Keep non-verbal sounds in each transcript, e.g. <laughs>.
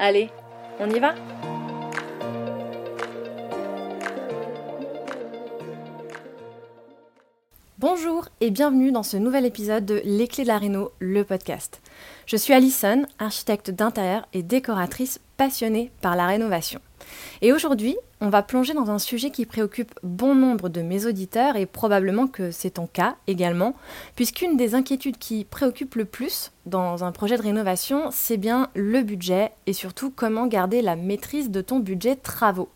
Allez, on y va Bonjour et bienvenue dans ce nouvel épisode de Les Clés de la Réno, le podcast. Je suis Alison, architecte d'intérieur et décoratrice passionnée par la rénovation. Et aujourd'hui, on va plonger dans un sujet qui préoccupe bon nombre de mes auditeurs et probablement que c'est ton cas également, puisqu'une des inquiétudes qui préoccupe le plus dans un projet de rénovation, c'est bien le budget et surtout comment garder la maîtrise de ton budget travaux.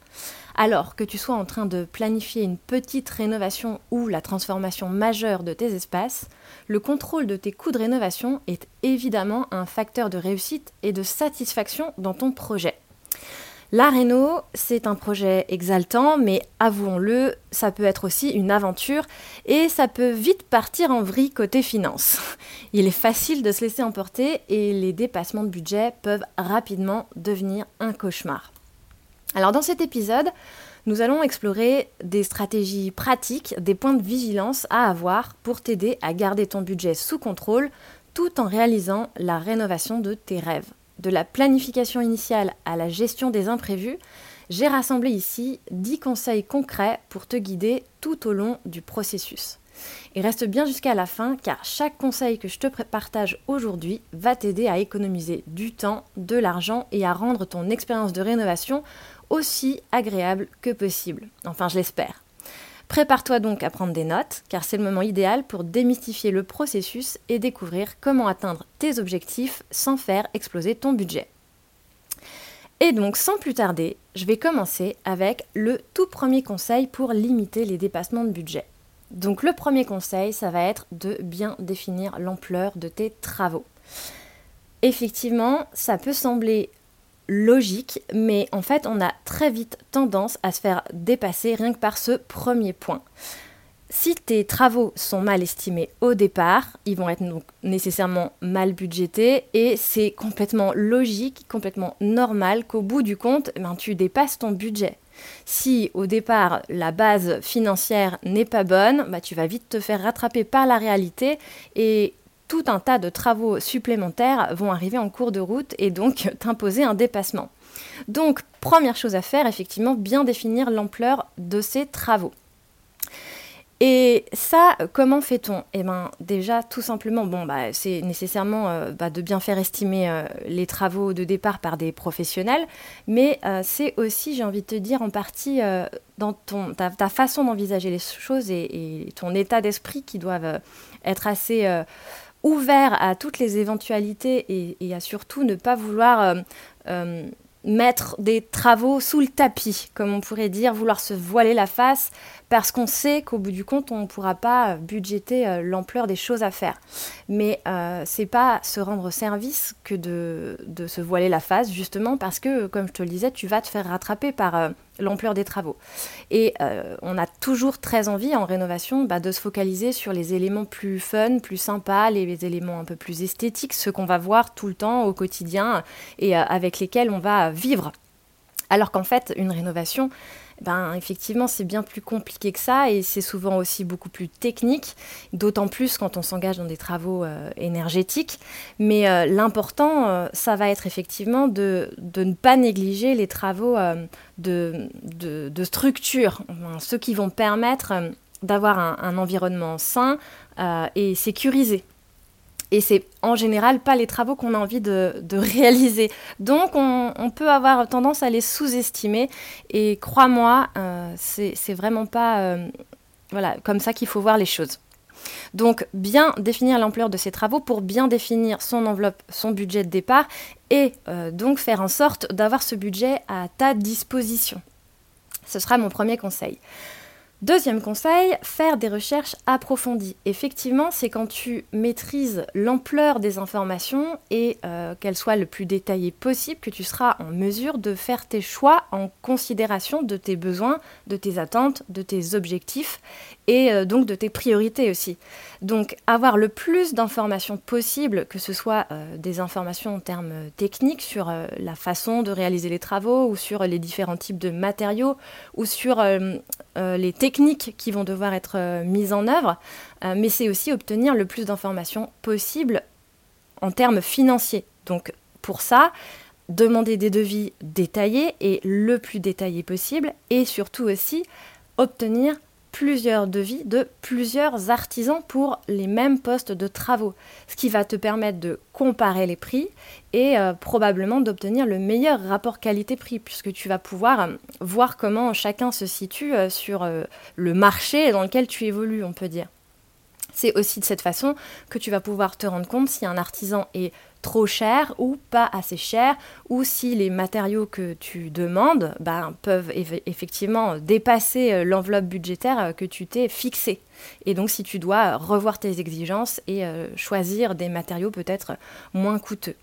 Alors que tu sois en train de planifier une petite rénovation ou la transformation majeure de tes espaces, le contrôle de tes coûts de rénovation est évidemment un facteur de réussite et de satisfaction dans ton projet. La Réno, c'est un projet exaltant, mais avouons-le, ça peut être aussi une aventure et ça peut vite partir en vrille côté finance. <laughs> Il est facile de se laisser emporter et les dépassements de budget peuvent rapidement devenir un cauchemar. Alors dans cet épisode, nous allons explorer des stratégies pratiques, des points de vigilance à avoir pour t'aider à garder ton budget sous contrôle tout en réalisant la rénovation de tes rêves de la planification initiale à la gestion des imprévus, j'ai rassemblé ici 10 conseils concrets pour te guider tout au long du processus. Et reste bien jusqu'à la fin car chaque conseil que je te partage aujourd'hui va t'aider à économiser du temps, de l'argent et à rendre ton expérience de rénovation aussi agréable que possible. Enfin, je l'espère. Prépare-toi donc à prendre des notes, car c'est le moment idéal pour démystifier le processus et découvrir comment atteindre tes objectifs sans faire exploser ton budget. Et donc, sans plus tarder, je vais commencer avec le tout premier conseil pour limiter les dépassements de budget. Donc, le premier conseil, ça va être de bien définir l'ampleur de tes travaux. Effectivement, ça peut sembler logique, mais en fait, on a très vite tendance à se faire dépasser rien que par ce premier point. Si tes travaux sont mal estimés au départ, ils vont être donc nécessairement mal budgétés et c'est complètement logique, complètement normal qu'au bout du compte, ben, tu dépasses ton budget. Si au départ la base financière n'est pas bonne, ben, tu vas vite te faire rattraper par la réalité et tout un tas de travaux supplémentaires vont arriver en cours de route et donc <laughs> t'imposer un dépassement. Donc, première chose à faire, effectivement, bien définir l'ampleur de ces travaux. Et ça, comment fait-on? Eh bien, déjà, tout simplement, bon, bah, c'est nécessairement euh, bah, de bien faire estimer euh, les travaux de départ par des professionnels, mais euh, c'est aussi, j'ai envie de te dire, en partie dans ton, ta, façon d'envisager les choses et, et ton état d'esprit qui doivent être assez ouvert à toutes les éventualités et, à surtout ne pas vouloir euh, euh, mettre des travaux sous le tapis, comme on pourrait dire, vouloir se voiler la face, parce qu'on sait qu'au bout du compte, on ne pourra pas budgéter euh, l'ampleur des choses à faire. Mais euh, c'est pas se rendre service que de, se voiler la face, justement parce que, comme je te le disais, tu vas te faire rattraper par euh, l'ampleur des travaux. Et on a toujours très envie en rénovation bah, de se focaliser sur les éléments plus fun, plus sympas, les, éléments un peu plus esthétiques, ceux qu'on va voir tout le temps au quotidien et avec lesquels on va vivre. Alors qu'en fait, une rénovation, ben effectivement c'est bien plus compliqué que ça et c'est souvent aussi beaucoup plus technique, d'autant plus quand on s'engage dans des travaux euh, énergétiques. Mais euh, l'important, euh, ça va être effectivement de, ne pas négliger les travaux de, de, structure, ceux qui vont permettre d'avoir un, environnement sain et sécurisé. Et c'est en général pas les travaux qu'on a envie de, <laughs> réaliser. Donc on, peut avoir tendance à les sous-estimer. Et crois-moi, euh, c'est vraiment pas euh, voilà, comme ça qu'il faut voir les choses. Donc bien définir l'ampleur de ces travaux pour bien définir son enveloppe, son budget de départ et euh, donc faire en sorte d'avoir ce budget à ta disposition. Ce sera mon premier conseil. Deuxième conseil, faire des recherches approfondies. Effectivement, c'est quand tu maîtrises l'ampleur des informations et euh, qu'elles soient le plus détaillées possible que tu seras en mesure de faire tes choix en considération de tes besoins, de tes attentes, de tes objectifs et euh, donc de tes priorités aussi. Donc avoir le plus d'informations possible, que ce soit euh, des informations en termes techniques sur la façon de réaliser les travaux ou sur les différents types de matériaux ou sur les techniques qui vont devoir être mises en œuvre, mais c'est aussi obtenir le plus d'informations possible en termes financiers. Donc pour ça, demander des devis détaillés et le plus détaillé possible et surtout aussi obtenir plusieurs devis de plusieurs artisans pour les mêmes postes de travaux, ce qui va te permettre de comparer les prix et euh, probablement d'obtenir le meilleur rapport qualité-prix, puisque tu vas pouvoir euh, voir comment chacun se situe euh, sur le marché dans lequel tu évolues, on peut dire. C'est aussi de cette façon que tu vas pouvoir te rendre compte si un artisan est trop cher ou pas assez cher, ou si les matériaux que tu demandes ben, peuvent effectivement dépasser euh, l'enveloppe budgétaire euh, que tu t'es fixée. Et donc si tu dois revoir tes exigences et euh, choisir des matériaux peut-être moins coûteux.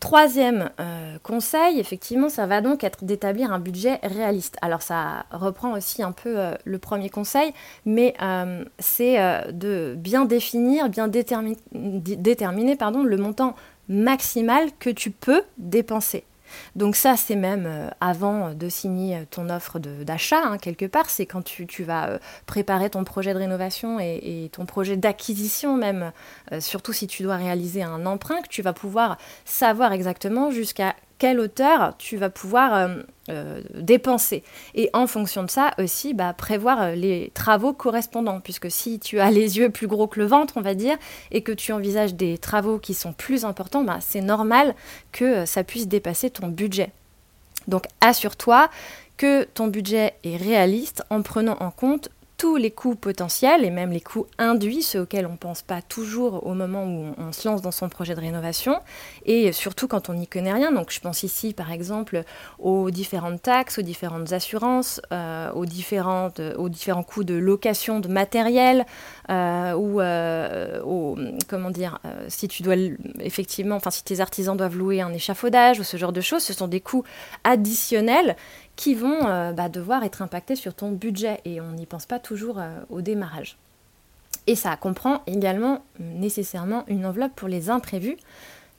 Troisième euh, conseil, effectivement, ça va donc être d'établir un budget réaliste. Alors ça reprend aussi un peu euh, le premier conseil, mais euh, c'est de bien définir, bien déterminer le montant maximal que tu peux dépenser. Donc ça, c'est même euh, avant de signer ton offre d'achat, hein, quelque part, c'est quand tu, vas euh, préparer ton projet de rénovation et, ton projet d'acquisition même, euh, surtout si tu dois réaliser un emprunt, que tu vas pouvoir savoir exactement jusqu'à quelle hauteur tu vas pouvoir euh, euh, dépenser. Et en fonction de ça aussi, bah, prévoir euh, les travaux correspondants, puisque si tu as les yeux plus gros que le ventre, on va dire, et que tu envisages des travaux qui sont plus importants, bah, c'est normal que ça puisse dépasser ton budget. Donc assure-toi que ton budget est réaliste en prenant en compte tous les coûts potentiels et même les coûts induits, ceux auxquels on ne pense pas toujours au moment où on, se lance dans son projet de rénovation, et surtout quand on n'y connaît rien. Donc je pense ici par exemple aux différentes taxes, aux différentes assurances, euh, aux, différents coûts de location de matériel, euh, ou euh, comment dire, si tu dois effectivement, enfin si tes artisans doivent louer un échafaudage ou ce genre de choses, ce sont des coûts additionnels qui vont euh, bah, devoir être impactés sur ton budget et on n'y pense pas toujours euh, au démarrage. Et ça comprend également nécessairement une enveloppe pour les imprévus,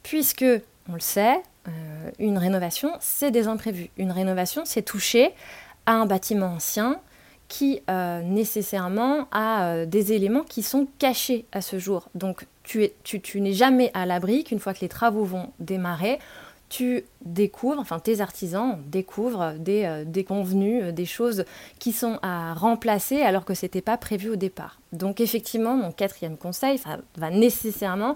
puisque, on le sait, euh, une rénovation, c'est des imprévus. Une rénovation, c'est toucher à un bâtiment ancien qui nécessairement a des éléments qui sont cachés à ce jour. Donc tu n'es jamais à l'abri qu'une fois que les travaux vont démarrer, tu découvres, enfin tes artisans découvrent des, euh, des convenus, euh, des choses qui sont à remplacer alors que ce n'était pas prévu au départ. Donc effectivement, mon quatrième conseil, ça va nécessairement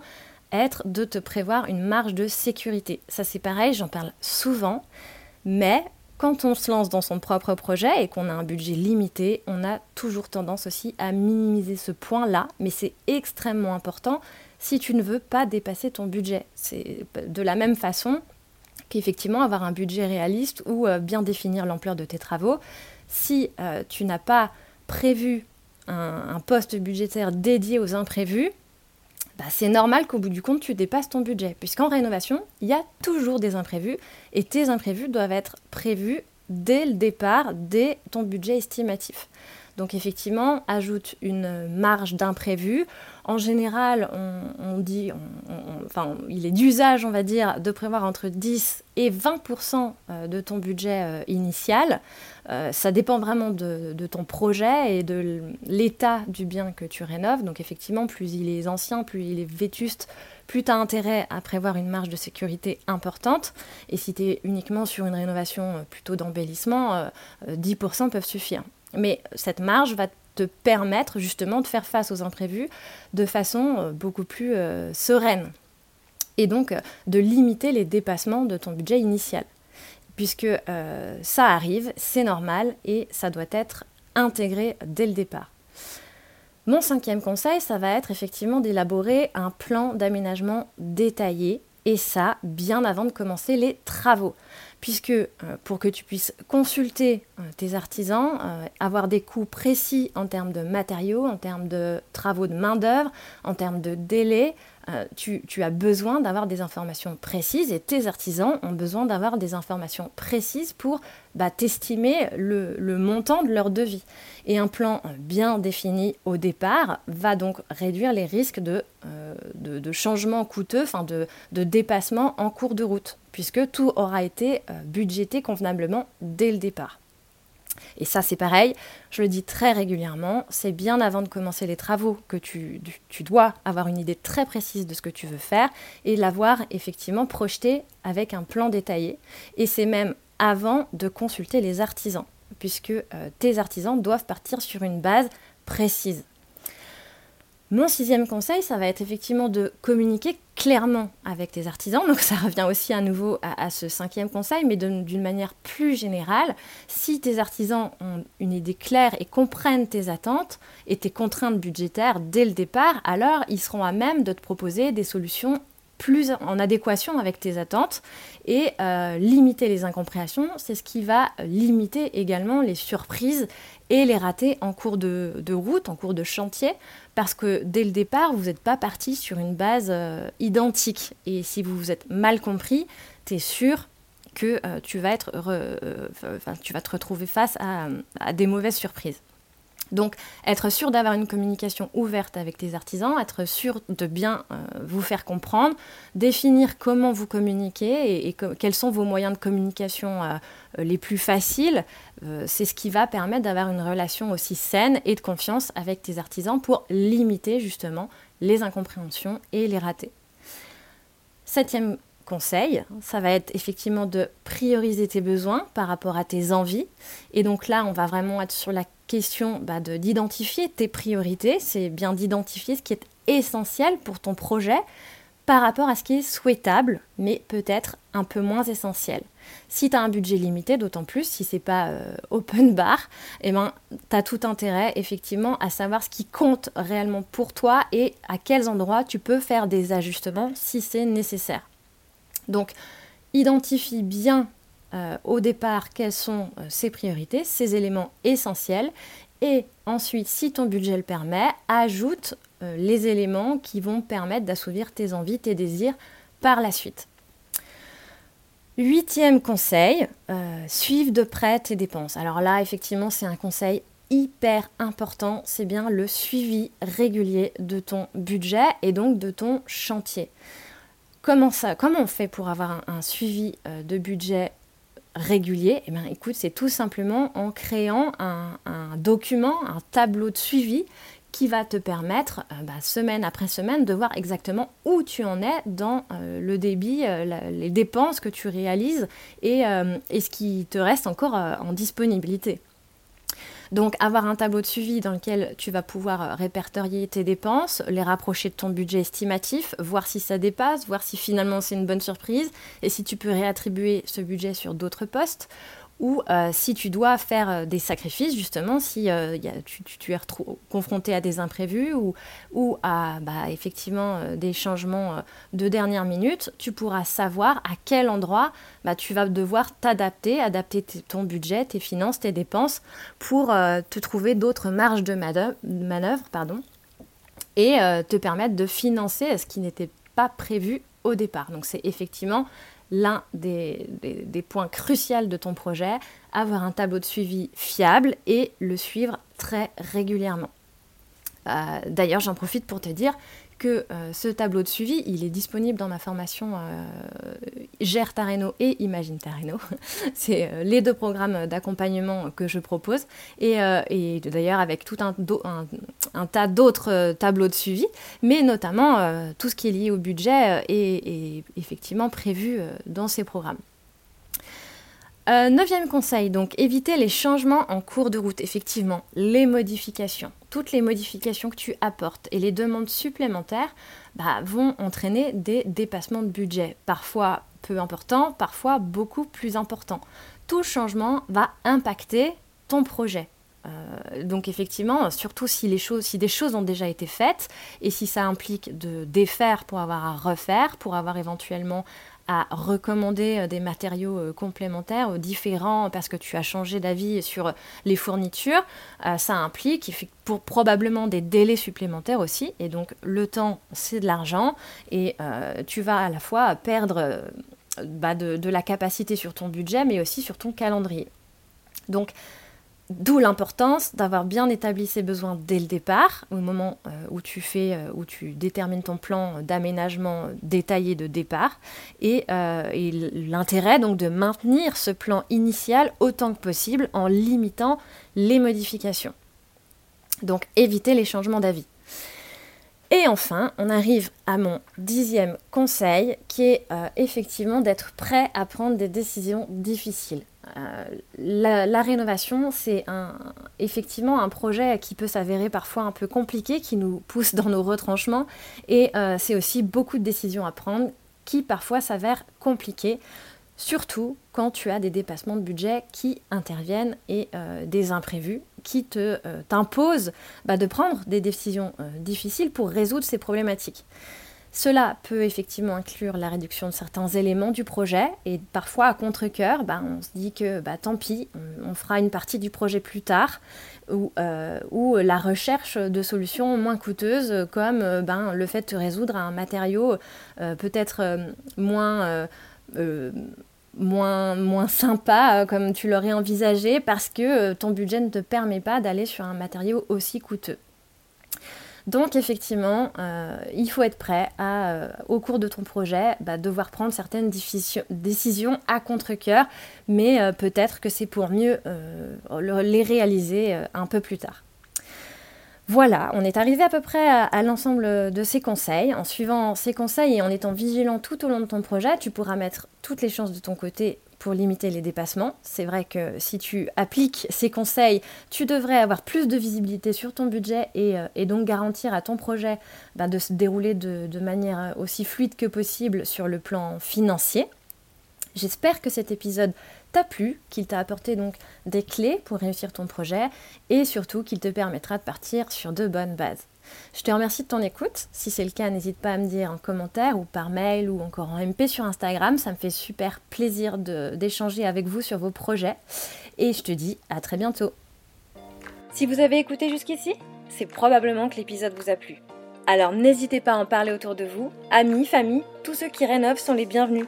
être de te prévoir une marge de sécurité. Ça c'est pareil, j'en parle souvent, mais quand on se lance dans son propre projet et qu'on a un budget limité, on a toujours tendance aussi à minimiser ce point-là, mais c'est extrêmement important si tu ne veux pas dépasser ton budget. C'est de la même façon, qu'effectivement avoir un budget réaliste ou euh, bien définir l'ampleur de tes travaux. Si euh, tu n'as pas prévu un, poste budgétaire dédié aux imprévus, bah, c'est normal qu'au bout du compte, tu dépasses ton budget. Puisqu'en rénovation, il y a toujours des imprévus et tes imprévus doivent être prévus dès le départ, dès ton budget estimatif. Donc effectivement, ajoute une marge d'imprévu. En général, on, dit, il est d'usage, on va dire, de prévoir entre 10 et 20% euh, de ton budget euh, initial. Euh, ça dépend vraiment de, ton projet et de l'état du bien que tu rénoves. Donc effectivement, plus il est ancien, plus il est vétuste, plus tu as intérêt à prévoir une marge de sécurité importante. Et si tu es uniquement sur une rénovation plutôt d'embellissement, 10% peuvent suffire. Mais cette marge va te permettre justement de faire face aux imprévus de façon beaucoup plus sereine et donc de limiter les dépassements de ton budget initial. Puisque ça arrive, c'est normal et ça doit être intégré dès le départ. Mon cinquième conseil, ça va être effectivement d'élaborer un plan d'aménagement détaillé, et ça bien avant de commencer les travaux. Puisque euh, pour que tu puisses consulter euh, tes artisans, euh, avoir des coûts précis en termes de matériaux, en termes de travaux de main-d'œuvre, en termes de délai, tu, as besoin d'avoir des informations précises et tes artisans ont besoin d'avoir des informations précises pour bah, t'estimer le, montant de leur devis. Et un plan bien défini au départ va donc réduire les risques de, changements coûteux, de, de dépassement en cours de route, puisque tout aura été euh, budgété convenablement dès le départ. Et ça, c'est pareil, je le dis très régulièrement, c'est bien avant de commencer les travaux que tu, dois avoir une idée très précise de ce que tu veux faire et l'avoir effectivement projeté avec un plan détaillé. Et c'est même avant de consulter les artisans, puisque euh, tes artisans doivent partir sur une base précise. Mon sixième conseil, ça va être effectivement de communiquer clairement avec tes artisans. Donc ça revient aussi à nouveau à, ce cinquième conseil, mais d'une manière plus générale. Si tes artisans ont une idée claire et comprennent tes attentes et tes contraintes budgétaires dès le départ, alors ils seront à même de te proposer des solutions plus en adéquation avec tes attentes et euh, limiter les incompréhensions, c'est ce qui va limiter également les surprises et les rater en cours de, route, en cours de chantier, parce que dès le départ, vous n'êtes pas parti sur une base euh, identique. Et si vous vous êtes mal compris, tu es sûr que euh, tu, vas être tu vas te retrouver face à des mauvaises surprises. Donc, être sûr d'avoir une communication ouverte avec tes artisans, être sûr de bien euh, vous faire comprendre, définir comment vous communiquez et, quels sont vos moyens de communication euh, les plus faciles, euh, c'est ce qui va permettre d'avoir une relation aussi saine et de confiance avec tes artisans pour limiter justement les incompréhensions et les ratés. Septième conseil, ça va être effectivement de prioriser tes besoins par rapport à tes envies. Et donc là, on va vraiment être sur la question bah, d'identifier tes priorités, c'est bien d'identifier ce qui est essentiel pour ton projet par rapport à ce qui est souhaitable, mais peut-être un peu moins essentiel. Si tu as un budget limité, d'autant plus si c'est pas euh, open bar, eh ben, tu as tout intérêt effectivement à savoir ce qui compte réellement pour toi et à quels endroits tu peux faire des ajustements si c'est nécessaire. Donc, identifie bien euh, au départ quelles sont euh, ces priorités, ces éléments essentiels, et ensuite, si ton budget le permet, ajoute euh, les éléments qui vont permettre d'assouvir tes envies, tes désirs par la suite. Huitième conseil, suivre de près tes dépenses. Alors là, effectivement, c'est un conseil hyper important, c'est bien le suivi régulier de ton budget et donc de ton chantier. Comment, ça, comment on fait pour avoir un, suivi de budget régulier, eh bien, écoute, c'est tout simplement en créant un, document, un tableau de suivi qui va te permettre, euh, bah, semaine après semaine, de voir exactement où tu en es dans euh, le débit, euh, les dépenses que tu réalises et, ce qui te reste encore en disponibilité. Donc avoir un tableau de suivi dans lequel tu vas pouvoir euh, répertorier tes dépenses, les rapprocher de ton budget estimatif, voir si ça dépasse, voir si finalement c'est une bonne surprise et si tu peux réattribuer ce budget sur d'autres postes ou euh, si tu dois faire euh, des sacrifices, justement, si euh, tu, es confronté à des imprévus ou, à bah, effectivement des changements de dernière minute, tu pourras savoir à quel endroit bah, tu vas devoir t'adapter, adapter ton budget, tes finances, tes dépenses pour te trouver d'autres marges de manœuvre, pardon, et te permettre de financer ce qui n'était pas prévu au départ. Donc c'est effectivement l'un des, points cruciaux de ton projet, avoir un tableau de suivi fiable et le suivre très régulièrement. Euh, d'ailleurs, j'en profite pour te dire que euh, ce tableau de suivi, il est disponible dans ma formation euh, Gère Tareno et Imagine Tareno. <laughs> C'est euh, les deux programmes d'accompagnement que je propose. Et, d'ailleurs, avec tout un, tas d'autres tableaux de suivi, mais notamment tout ce qui est lié au budget est effectivement prévu dans ces programmes. Euh, neuvième conseil, donc éviter les changements en cours de route. Effectivement, les modifications. Toutes les modifications que tu apportes et les demandes supplémentaires bah, vont entraîner des dépassements de budget. Parfois peu importants, parfois beaucoup plus importants. Tout changement va impacter ton projet. Euh, donc effectivement, surtout si, si des choses ont déjà été faites et si ça implique de défaire pour avoir à refaire, pour avoir éventuellement à recommander euh, des matériaux euh, complémentaires différents parce que tu as changé d'avis sur les fournitures, ça implique pour probablement des délais supplémentaires aussi. Et donc le temps, c'est de l'argent et tu vas à la fois perdre bah, de, de, la capacité sur ton budget, mais aussi sur ton calendrier. Donc D'où l'importance d'avoir bien établi ses besoins dès le départ, au moment euh, où tu fais, euh, où tu détermines ton plan d'aménagement détaillé de départ, et, euh, et l'intérêt donc de maintenir ce plan initial autant que possible en limitant les modifications. Donc éviter les changements d'avis. Et enfin, on arrive à mon dixième conseil, qui est effectivement d'être prêt à prendre des décisions difficiles. Euh, la, rénovation, c'est effectivement un projet qui peut s'avérer parfois un peu compliqué, qui nous pousse dans nos retranchements, et euh, c'est aussi beaucoup de décisions à prendre qui parfois s'avèrent compliquées, surtout quand tu as des dépassements de budget qui interviennent et euh, des imprévus qui te t'imposent bah, de prendre des décisions difficiles pour résoudre ces problématiques. Cela peut effectivement inclure la réduction de certains éléments du projet et parfois à contre-coeur, bah, on se dit que bah, tant pis, on, fera une partie du projet plus tard ou, euh, la recherche de solutions moins coûteuses comme euh, ben, le fait de résoudre un matériau euh, peut-être moins... Moins, sympa comme tu l'aurais envisagé parce que ton budget ne te permet pas d'aller sur un matériau aussi coûteux. Donc effectivement, euh, il faut être prêt à, euh, au cours de ton projet, bah, devoir prendre certaines décisions à contre-coeur, mais euh, peut-être que c'est pour mieux les réaliser un peu plus tard. Voilà, on est arrivé à peu près à, l'ensemble de ces conseils. En suivant ces conseils et en étant vigilant tout au long de ton projet, tu pourras mettre toutes les chances de ton côté pour limiter les dépassements. C'est vrai que si tu appliques ces conseils, tu devrais avoir plus de visibilité sur ton budget et, euh, donc garantir à ton projet bah, de se dérouler de, de manière aussi fluide que possible sur le plan financier. J'espère que cet épisode t'a plu, qu'il t'a apporté donc des clés pour réussir ton projet et surtout qu'il te permettra de partir sur de bonnes bases. Je te remercie de ton écoute. Si c'est le cas, n'hésite pas à me dire en commentaire ou par mail ou encore en MP sur Instagram. Ça me fait super plaisir d'échanger avec vous sur vos projets. Et je te dis à très bientôt. Si vous avez écouté jusqu'ici, c'est probablement que l'épisode vous a plu. Alors n'hésitez pas à en parler autour de vous. Amis, famille, tous ceux qui rénovent sont les bienvenus.